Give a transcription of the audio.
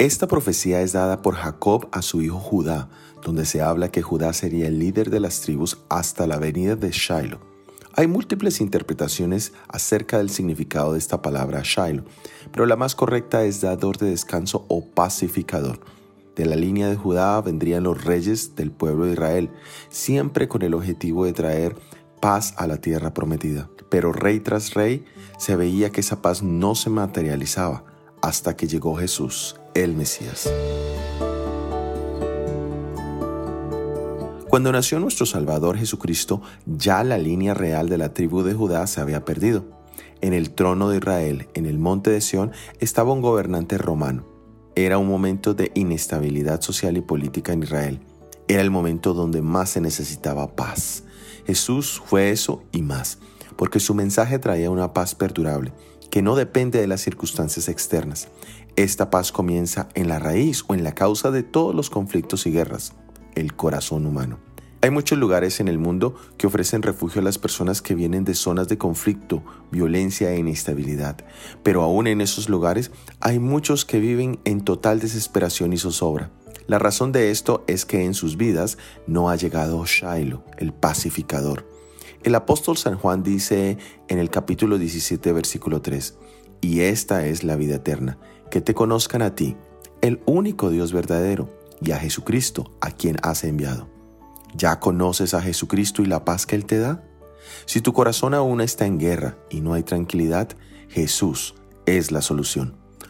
Esta profecía es dada por Jacob a su hijo Judá, donde se habla que Judá sería el líder de las tribus hasta la venida de Shiloh. Hay múltiples interpretaciones acerca del significado de esta palabra Shiloh, pero la más correcta es dador de descanso o pacificador. De la línea de Judá vendrían los reyes del pueblo de Israel, siempre con el objetivo de traer paz a la tierra prometida. Pero rey tras rey se veía que esa paz no se materializaba hasta que llegó Jesús, el Mesías. Cuando nació nuestro Salvador Jesucristo, ya la línea real de la tribu de Judá se había perdido. En el trono de Israel, en el monte de Sión, estaba un gobernante romano. Era un momento de inestabilidad social y política en Israel. Era el momento donde más se necesitaba paz. Jesús fue eso y más, porque su mensaje traía una paz perdurable, que no depende de las circunstancias externas. Esta paz comienza en la raíz o en la causa de todos los conflictos y guerras, el corazón humano. Hay muchos lugares en el mundo que ofrecen refugio a las personas que vienen de zonas de conflicto, violencia e inestabilidad, pero aún en esos lugares hay muchos que viven en total desesperación y zozobra. La razón de esto es que en sus vidas no ha llegado Shiloh, el pacificador. El apóstol San Juan dice en el capítulo 17, versículo 3, y esta es la vida eterna, que te conozcan a ti, el único Dios verdadero, y a Jesucristo, a quien has enviado. ¿Ya conoces a Jesucristo y la paz que Él te da? Si tu corazón aún está en guerra y no hay tranquilidad, Jesús es la solución.